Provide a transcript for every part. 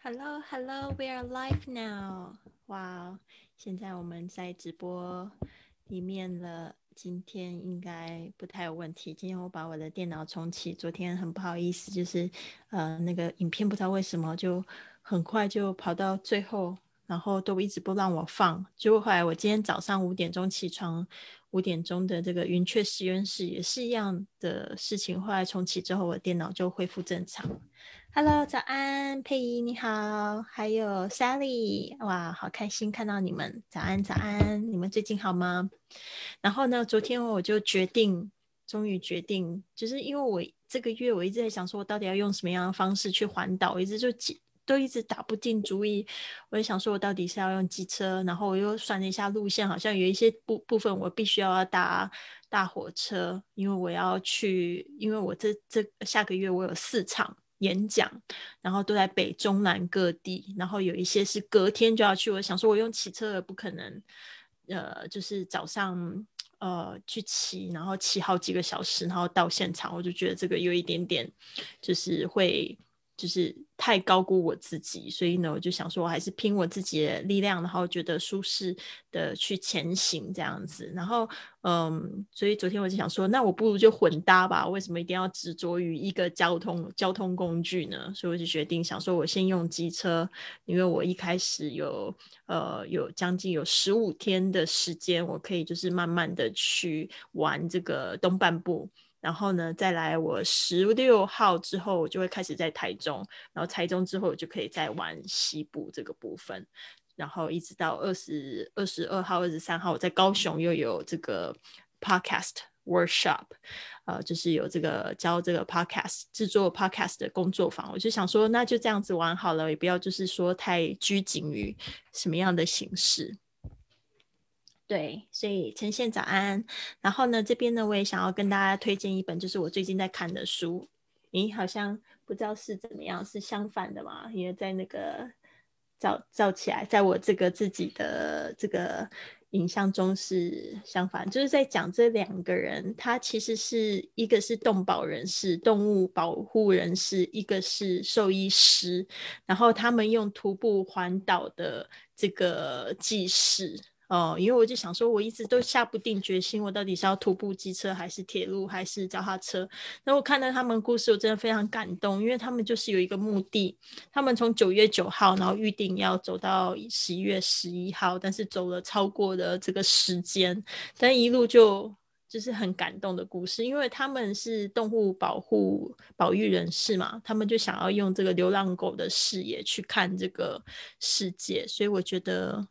Hello, hello, we are live now. 哇，现在我们在直播里面了。今天应该不太有问题。今天我把我的电脑重启，昨天很不好意思，就是呃那个影片不知道为什么就很快就跑到最后，然后都一直不让我放。结果后来我今天早上五点钟起床，五点钟的这个云雀实验室也是一样的事情。后来重启之后，我电脑就恢复正常。Hello，早安，佩仪你好，还有 Sally，哇，好开心看到你们，早安早安，你们最近好吗？然后呢，昨天我就决定，终于决定，就是因为我这个月我一直在想说，我到底要用什么样的方式去环岛，我一直就都一直打不定主意。我也想说，我到底是要用机车，然后我又算了一下路线，好像有一些部部分我必须要搭大火车，因为我要去，因为我这这下个月我有四场。演讲，然后都在北中南各地，然后有一些是隔天就要去。我想说，我用骑车也不可能，呃，就是早上呃去骑，然后骑好几个小时，然后到现场，我就觉得这个有一点点，就是会。就是太高估我自己，所以呢，我就想说，我还是拼我自己的力量，然后觉得舒适的去前行这样子。然后，嗯，所以昨天我就想说，那我不如就混搭吧。为什么一定要执着于一个交通交通工具呢？所以我就决定想说，我先用机车，因为我一开始有呃有将近有十五天的时间，我可以就是慢慢的去玩这个东半部。然后呢，再来我十六号之后，我就会开始在台中，然后台中之后我就可以再玩西部这个部分，然后一直到二十二十二号、二十三号，我在高雄又有这个 podcast workshop，呃，就是有这个教这个 podcast 制作 podcast 的工作坊，我就想说，那就这样子玩好了，也不要就是说太拘谨于什么样的形式。对，所以呈现早安。然后呢，这边呢，我也想要跟大家推荐一本，就是我最近在看的书。咦，好像不知道是怎么样，是相反的嘛？因为在那个照照起来，在我这个自己的这个影像中是相反，就是在讲这两个人，他其实是一个是动保人士、动物保护人士，一个是兽医师，然后他们用徒步环岛的这个记事。哦，因为我就想说，我一直都下不定决心，我到底是要徒步、机车，还是铁路，还是脚踏车？那我看到他们故事，我真的非常感动，因为他们就是有一个目的，他们从九月九号，然后预定要走到十一月十一号，但是走了超过的这个时间，但一路就就是很感动的故事，因为他们是动物保护保育人士嘛，他们就想要用这个流浪狗的视野去看这个世界，所以我觉得。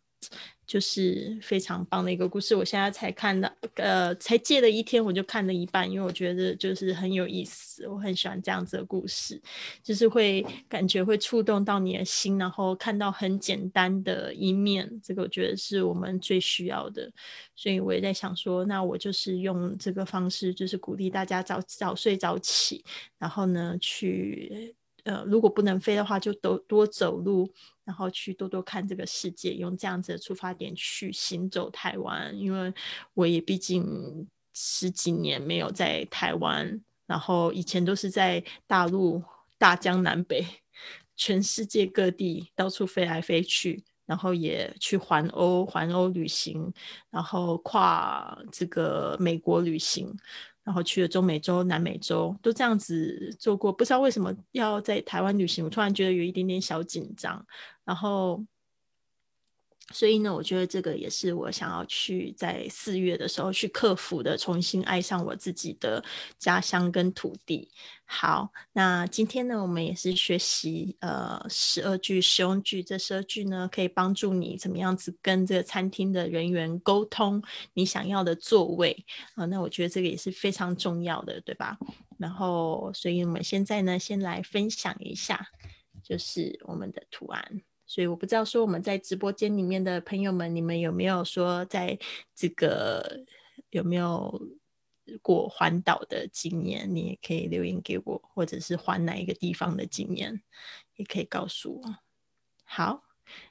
就是非常棒的一个故事，我现在才看到，呃，才借了一天我就看了一半，因为我觉得就是很有意思，我很喜欢这样子的故事，就是会感觉会触动到你的心，然后看到很简单的一面，这个我觉得是我们最需要的，所以我也在想说，那我就是用这个方式，就是鼓励大家早早睡早起，然后呢去。呃，如果不能飞的话，就多多走路，然后去多多看这个世界，用这样子的出发点去行走台湾。因为我也毕竟十几年没有在台湾，然后以前都是在大陆大江南北，全世界各地到处飞来飞去，然后也去环欧环欧旅行，然后跨这个美国旅行。然后去了中美洲、南美洲，都这样子做过。不知道为什么要在台湾旅行，我突然觉得有一点点小紧张。然后，所以呢，我觉得这个也是我想要去在四月的时候去克服的，重新爱上我自己的家乡跟土地。好，那今天呢，我们也是学习呃十二句实用句。这十二句呢，可以帮助你怎么样子跟这个餐厅的人员沟通你想要的座位啊。那我觉得这个也是非常重要的，对吧？然后，所以我们现在呢，先来分享一下，就是我们的图案。所以我不知道说我们在直播间里面的朋友们，你们有没有说在这个有没有？过环岛的经验，你也可以留言给我，或者是环哪一个地方的经验，也可以告诉我。好，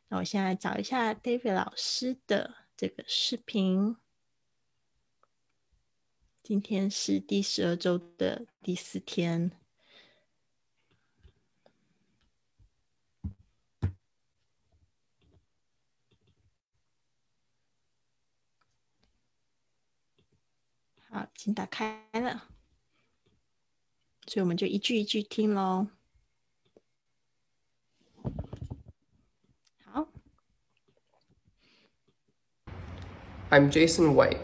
那我现在找一下 David 老师的这个视频。今天是第十二周的第四天。好，已经打开了，所以我们就一句一句听喽。好。I'm Jason White.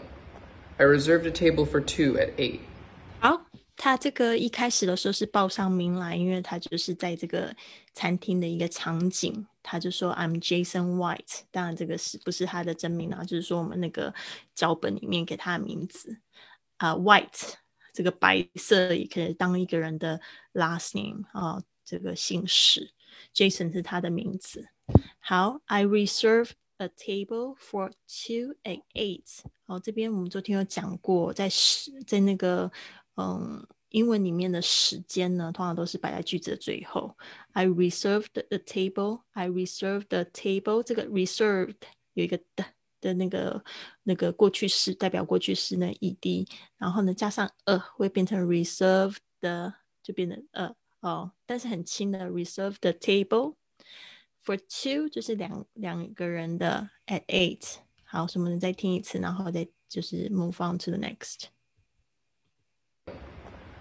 I reserved a table for two at eight. 好，他这个一开始的时候是报上名来，因为他就是在这个餐厅的一个场景，他就说 I'm Jason White。当然，这个是不是他的真名啊？就是说我们那个脚本里面给他的名字啊，White 这个白色也可以当一个人的 last name 啊，这个姓氏。Jason 是他的名字。好，I reserve a table for two at eight。好，这边我们昨天有讲过，在时在那个嗯英文里面的时间呢，通常都是摆在句子的最后。I reserved a table. I reserved the table。这个 reserved 有一个的 的那个那个过去式，代表过去式呢 ed，然后呢加上 a 会变成 reserved 的，就变成 a 哦，但是很轻的 reserved the table for two 就是两两个人的 at eight。好，所以我们再听一次，然后再就是 move on to the next。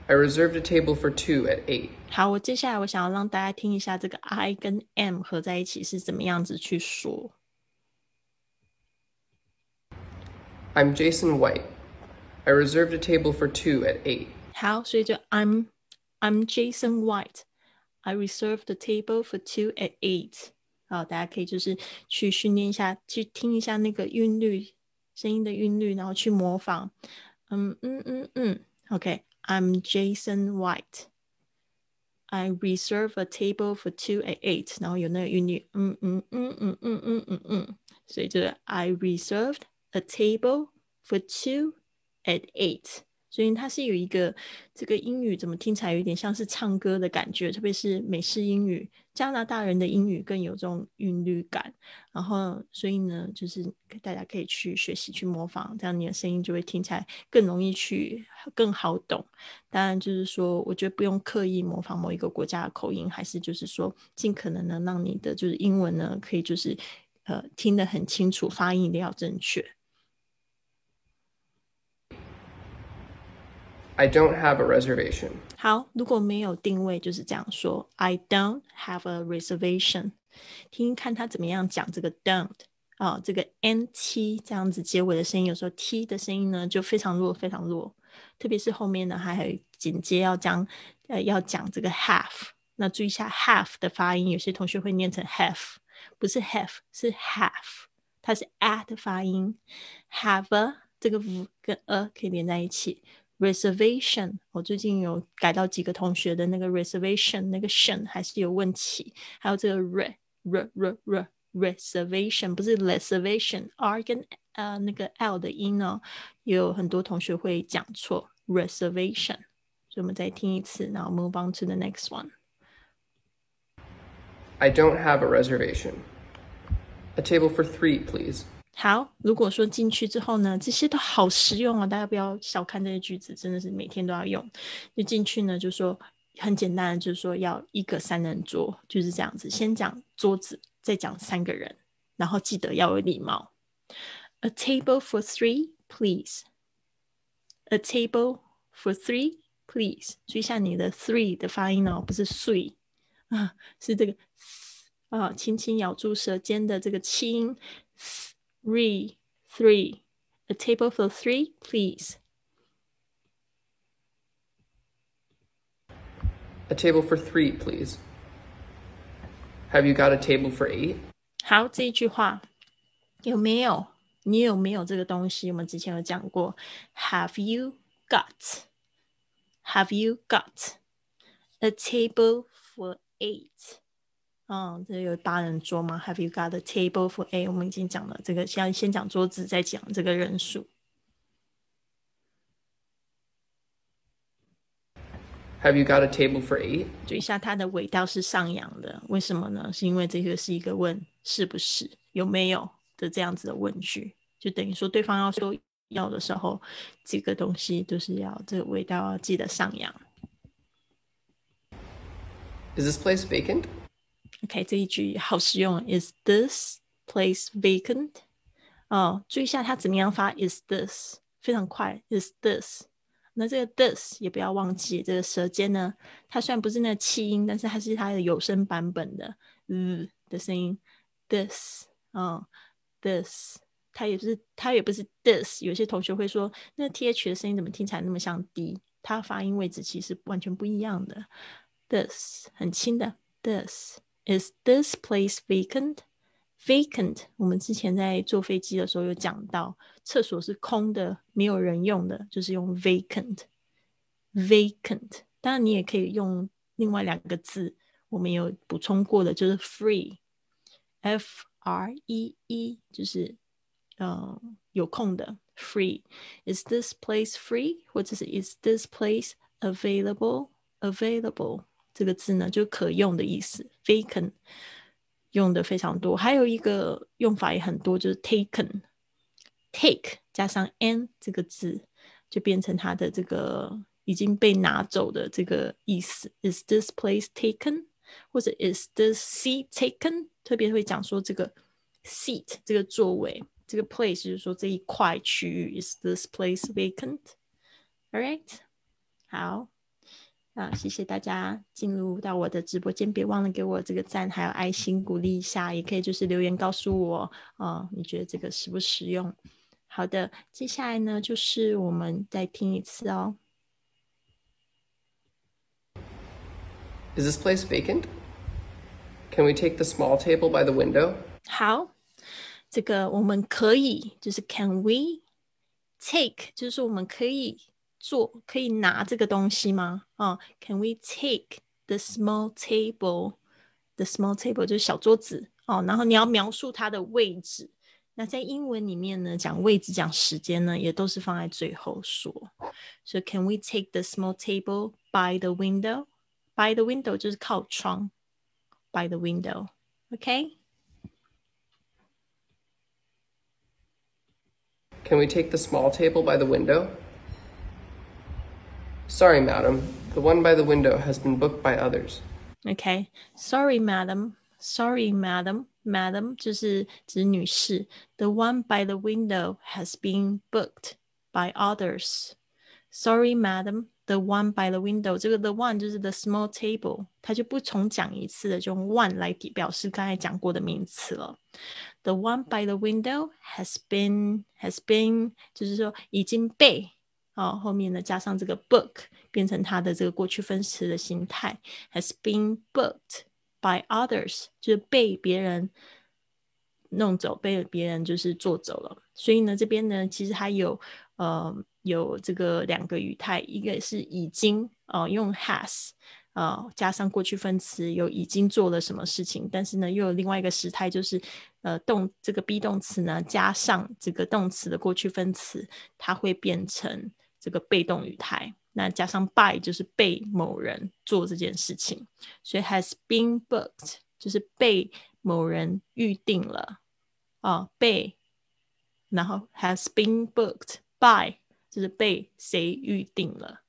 I reserved a table for two at eight. 好，我接下来我想要让大家听一下这个 I 跟 am 合在一起是怎么样子去说。I'm Jason White. I reserved a table for two at eight. 好，所以就 I'm I'm Jason White. I reserved the table for two at eight. 好，大家可以就是去训练一下，去听一下那个韵律，声音的韵律，然后去模仿。嗯嗯嗯嗯，OK。I'm Jason White. I reserve a table for two at eight. 然后有那个韵律，嗯嗯嗯嗯嗯嗯嗯嗯，所以就是 I reserved a table for two at eight. 所以它是有一个这个英语怎么听起来有点像是唱歌的感觉，特别是美式英语，加拿大人的英语更有这种韵律感。然后，所以呢，就是大家可以去学习去模仿，这样你的声音就会听起来更容易去更好懂。当然，就是说，我觉得不用刻意模仿某一个国家的口音，还是就是说，尽可能的让你的就是英文呢，可以就是呃听得很清楚，发音一定要正确。I don't have a reservation. 好，如果没有定位，就是这样说：I don't have a reservation。听听看他怎么样讲这个 don't 啊、这个 n t 这样子结尾的声音，有时候 t 的声音呢就非常弱，非常弱，特别是后面呢还有紧接要讲呃要讲这个 have。那注意一下 have 的发音，有些同学会念成 have，不是 have，是 have，它是 at 的发音，have a 这个 v 跟 a 可以连在一起。reservation，我最近有改到几个同学的那个 reservation 那个 tion 还是有问题，还有这个 re re re re reservation 不是 reservation，r 跟呃那个 l 的音呢，也有很多同学会讲错 reservation，所以我们再听一次，然后 move on to the next one。 I don't have a reservation. A table for three, please. 好，如果说进去之后呢，这些都好实用哦，大家不要小看这些句子，真的是每天都要用。就进去呢，就说很简单，就是说要一个三人桌，就是这样子，先讲桌子，再讲三个人，然后记得要有礼貌。A table for three, please. A table for three, please. 注意一下你的 three 的发音哦，不是 three 啊，是这个啊，轻轻咬住舌尖的这个气 音。Three, three. A table for three, please. A table for three, please. Have you got a table for eight? 好，这一句话有没有？你有没有这个东西？我们之前有讲过。Have you got? Have you got a table for eight? 嗯，这有八人桌吗？Have you got a table for eight？我们已经讲了这个，先先讲桌子，再讲这个人数。Have you got a table for eight? 注意一下，它的尾调是上扬的，为什么呢？是因为这个是一个问是不是有没有的这样子的问句，就等于说对方要说要的时候，这个东西就是要这个尾调要记得上扬。Is this place vacant? OK，这一句好实用。Is this place vacant？哦，注意一下它怎么样发 is this，非常快。Is this 那这个 this 也不要忘记，这个舌尖呢，它虽然不是那个气音，但是它是它的有声版本的，嗯的声音。this 啊，this 它也不是它也不是 this。有些同学会说，那 th 的声音怎么听起来那么像 d？它发音位置其实完全不一样的。this 很轻的，this is this place vacant？vacant，我们之前在坐飞机的时候有讲到，厕所是空的，没有人用的，就是用 vacant。vacant，当然你也可以用另外两个字，我们有补充过的，就是 free，f r e e，就是嗯有空的 free。Is this place free？或者是 Is this place available？available 这个字呢，就可用的意思，vacant。用的非常多，还有一个用法也很多，就是 taken，take 加上 n 这个字，就变成它的这个已经被拿走的这个意思。Is this place taken？或者 Is this seat taken？特别会讲说这个 seat 这个座位，这个 place 就是说这一块区域。Is this place vacant？All right，好。啊，谢谢大家进入到我的直播间，别忘了给我这个赞，还有爱心鼓励一下，也可以就是留言告诉我，啊，你觉得这个实不实用？好的，接下来呢，就是我们再听一次哦。Is this place vacant? Can we take the small table by the window? 好，这个我们可以，就是 Can we take？就是我们可以。做可以拿这个东西吗？啊，Can we take the small table？The small table 就是小桌子哦。然后你要描述它的位置。那在英文里面呢，讲位置、讲时间呢，也都是放在最后说。所以 Can we take the small table by the window？By the window 就是靠窗。By the window，OK？Can we take the small table by the window？Sorry, madam. The one by the window has been booked by others. Okay. Sorry, madam. Sorry, madam. Madam 就是指女士。The one by the window has been booked by others. Sorry, madam. The one by the window，这个 the one 就是 the small table，它就不重讲一次的，就用 one 来表示刚才讲过的名词了。The one by the window has been has been，就是说已经被 哦，后面呢加上这个 book，变成它的这个过去分词的形态，has been booked by others，就是被别人弄走，被别人就是做走了。所以呢，这边呢其实还有呃有这个两个语态，一个是已经哦用 has 啊加上过去分词，有已经做了什么事情，但是呢又有另外一个时态，就是呃动这个 be 动词呢加上这个动词的过去分词，它会变成。这个被动语态，那加上 by 就是被某人做这件事情，所以 has been booked 就是被某人预定了啊，被，然后 has been booked by 就是被谁预定了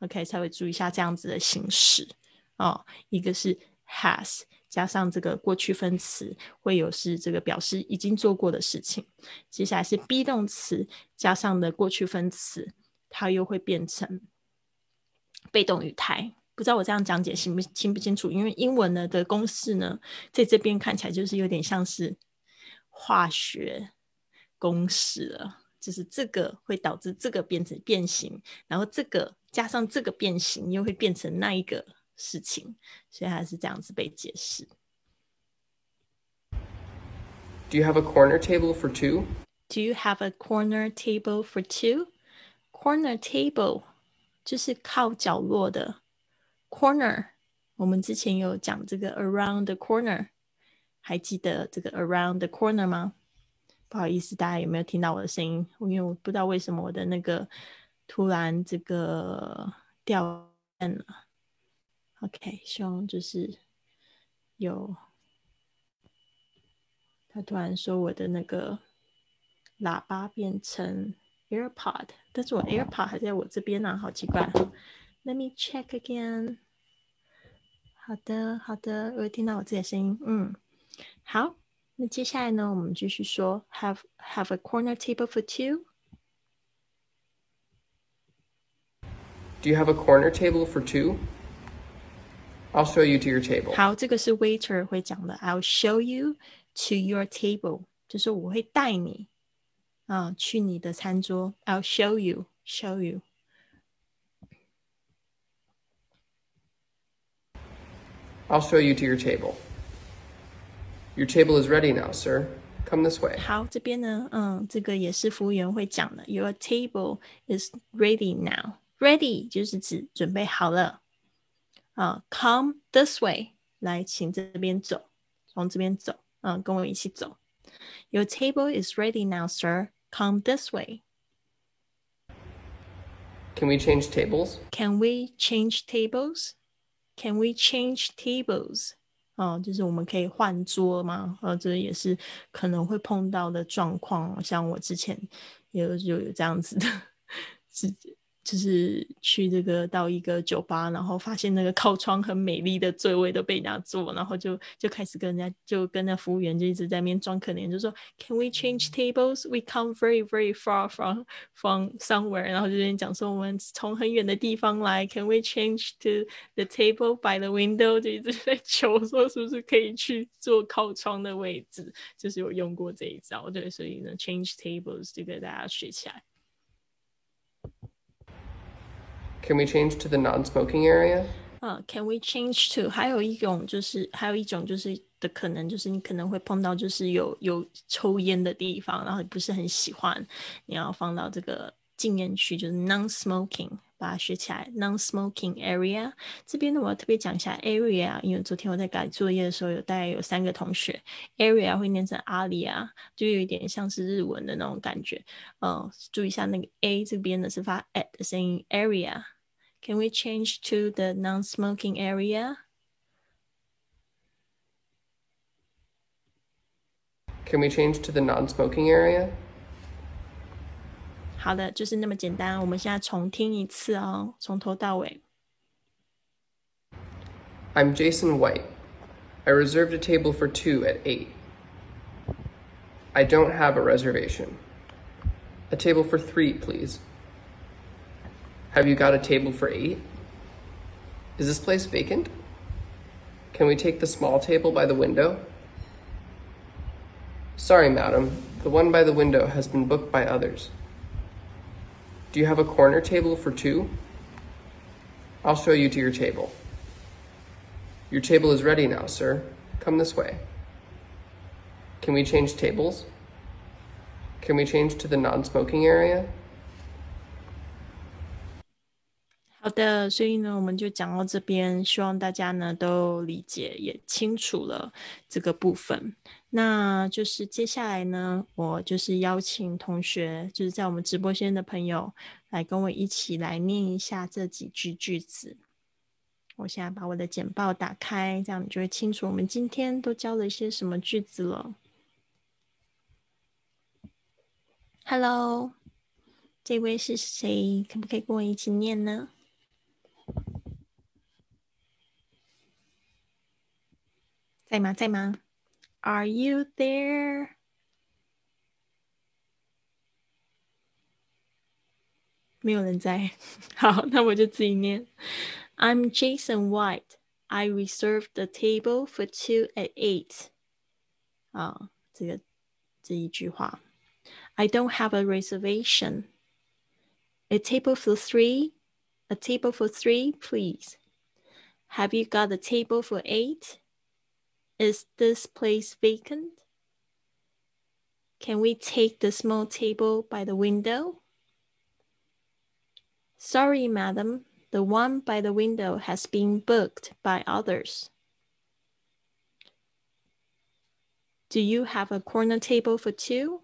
，OK 才会注意一下这样子的形式啊，一个是 has 加上这个过去分词会有是这个表示已经做过的事情，接下来是 be 动词加上的过去分词。它又会变成被动语态，不知道我这样讲解清不清不清楚？因为英文呢的公式呢，在这边看起来就是有点像是化学公式了，就是这个会导致这个变成变形，然后这个加上这个变形又会变成那一个事情，所以它是这样子被解释。Do you have a corner table for two? Do you have a corner table for two? Corner table 就是靠角落的 corner。我们之前有讲这个 around the corner，还记得这个 around the corner 吗？不好意思，大家有没有听到我的声音？因为我不知道为什么我的那个突然这个掉线了。OK，希望就是有他突然说我的那个喇叭变成。AirPod，但是我 AirPod 还在我这边呢，好奇怪。Let me check again。好的，好的，我听到我自己的声音。嗯，好，那接下来呢，我们继续说，have have a corner table for two。 Do you have a corner table for two? I'll show you to your table. 好，这个是 waiter 会讲的。I'll show you to your table，就是我会带你 啊去你的餐桌。I'll show you, show you. I'll show you to your table. Your table is ready now, sir. Come this way. 好，这边呢，嗯，这个也是服务员会讲的。Your table is ready now. Ready 就是指准备好了。啊，Come this way，来，请这边走，从这边走，嗯，跟我一起走。Your table is ready now, sir. Come this way. Can we change tables? Can we change tables? Can we change tables? 哦，就是我们可以换桌吗？呃，这也是可能会碰到的状况。像我之前有有有这样子的，是就是去这个到一个酒吧，然后发现那个靠窗很美丽的座位都被人家坐，然后就就开始跟人家就跟那服务员就一直在那边装可怜，就说 Can we change tables? We come very very far from from somewhere，然后就边讲说我们从很远的地方来，Can we change to the table by the window？就一直在求说是不是可以去坐靠窗的位置，就是有用过这一招，对，所以呢，change tables 这个大家学起来。Can we change to the non-smoking area? 啊、c a n we change to？还有一种就是，还有一种就是的可能就是你可能会碰到就是有有抽烟的地方，然后你不是很喜欢，你要放到这个禁烟区，就是 non-smoking， 把它学起来。non-smoking area 这边呢，我要特别讲一下 area，因为昨天我在改作业的时候，有大概有三个同学 area 会念成阿里啊，就有一点像是日文的那种感觉。嗯，注意一下那个 a 这边呢是发 at 的声音，area。Can we change to the non-smoking area? Can we change to the non-smoking area? 好的，就是那么简单。我们现在重听一次哦，从头到尾。 I'm Jason White. I reserved a table for two at 8. I don't have a reservation. A table for three, please. Have you got a table for eight? Is this place vacant? Can we take the small table by the window? Sorry, madam. The one by the window has been booked by others. Do you have a corner table for two? I'll show you to your table. Your table is ready now, sir. Come this way. Can we change tables? Can we change to the non smoking area? 好的，所以呢，我们就讲到这边，希望大家呢都理解也清楚了这个部分。那就是接下来呢，我就是邀请同学，就是在我们直播间的朋友，来跟我一起来念一下这几句句子。我现在把我的简报打开，这样你就会清楚我们今天都教了一些什么句子了。Hello，这位是谁？可不可以跟我一起念呢？在吗？在吗？Are you there？没有人在。好，那我就自己念。I'm Jason White. I reserved the table for two at eight. 啊，这个这一句话。I don't have a reservation. A table for three. A table for three, please. Have you got a table for eight? Is this place vacant? Can we take the small table by the window? Sorry, madam. The one by the window has been booked by others. Do you have a corner table for two?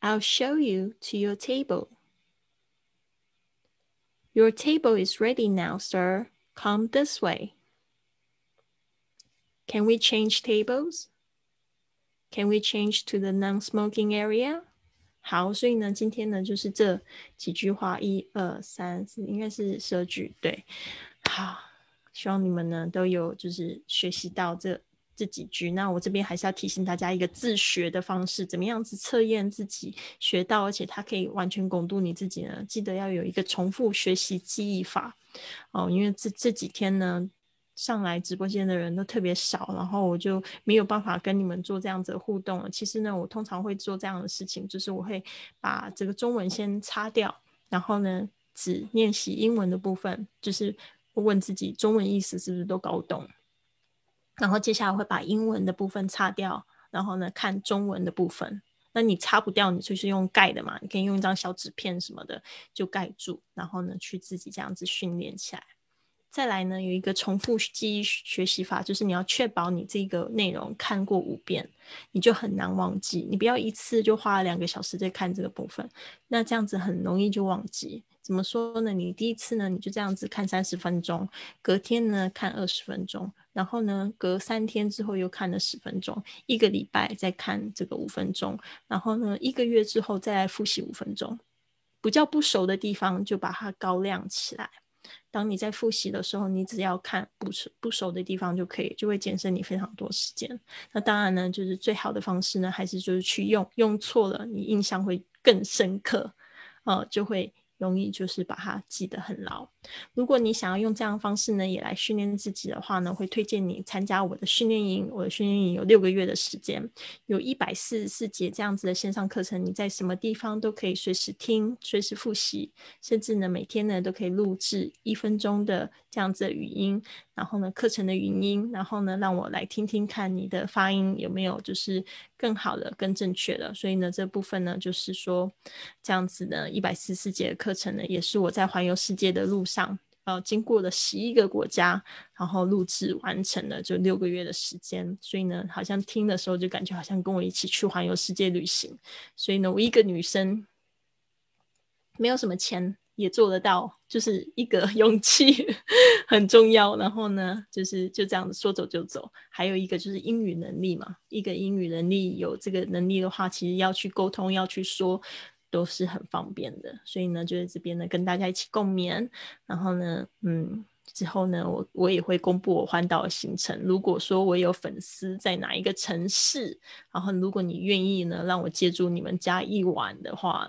I'll show you to your table. Your table is ready now, sir. Come this way. Can we change tables? Can we change to the non-smoking area? 好，所以呢，今天呢就是这几句话，一二三四，应该是十二句，对。好，希望你们呢都有就是学习到这这几句。那我这边还是要提醒大家一个自学的方式，怎么样子测验自己学到，而且它可以完全巩固你自己呢？记得要有一个重复学习记忆法哦，因为这这几天呢。上来直播间的人都特别少，然后我就没有办法跟你们做这样子的互动了。其实呢，我通常会做这样的事情，就是我会把这个中文先擦掉，然后呢，只练习英文的部分，就是问自己中文意思是不是都搞懂，然后接下来会把英文的部分擦掉，然后呢看中文的部分。那你擦不掉，你就是用盖的嘛，你可以用一张小纸片什么的就盖住，然后呢去自己这样子训练起来。再来呢，有一个重复记忆学习法，就是你要确保你这个内容看过五遍，你就很难忘记。你不要一次就花了两个小时在看这个部分，那这样子很容易就忘记。怎么说呢？你第一次呢，你就这样子看三十分钟，隔天呢看二十分钟，然后呢隔三天之后又看了十分钟，一个礼拜再看这个五分钟，然后呢一个月之后再来复习五分钟，不叫不熟的地方就把它高亮起来。当你在复习的时候，你只要看不熟不熟的地方就可以，就会节省你非常多时间。那当然呢，就是最好的方式呢，还是就是去用，用错了你印象会更深刻，呃，就会。容易就是把它记得很牢。如果你想要用这样方式呢，也来训练自己的话呢，会推荐你参加我的训练营。我的训练营有六个月的时间，有一百四十四节这样子的线上课程，你在什么地方都可以随时听、随时复习，甚至呢每天呢都可以录制一分钟的这样子的语音。然后呢，课程的语音，然后呢，让我来听听看你的发音有没有就是更好的、更正确的。所以呢，这部分呢，就是说这样子的一百四十节课程呢，也是我在环游世界的路上，呃，经过了十一个国家，然后录制完成了，就六个月的时间。所以呢，好像听的时候就感觉好像跟我一起去环游世界旅行。所以呢，我一个女生没有什么钱。也做得到，就是一个 勇气很重要。然后呢，就是就这样子说走就走。还有一个就是英语能力嘛，一个英语能力有这个能力的话，其实要去沟通、要去说都是很方便的。所以呢，就在这边呢跟大家一起共勉。然后呢，嗯，之后呢，我我也会公布我环岛的行程。如果说我有粉丝在哪一个城市，然后如果你愿意呢，让我借住你们家一晚的话，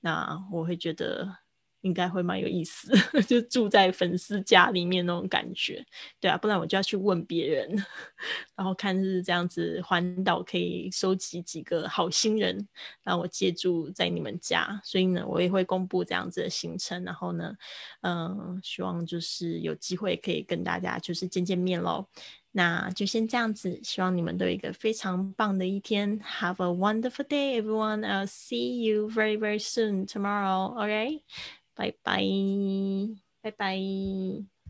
那我会觉得。应该会蛮有意思，就住在粉丝家里面那种感觉，对啊，不然我就要去问别人，然后看是这样子环岛可以收集几个好心人，让我借住在你们家，所以呢，我也会公布这样子的行程，然后呢，嗯，希望就是有机会可以跟大家就是见见面喽。那就先这样子，希望你们都有一个非常棒的一天。Have a wonderful day, everyone. I'll see you very, very soon tomorrow. Okay. 拜拜，拜拜。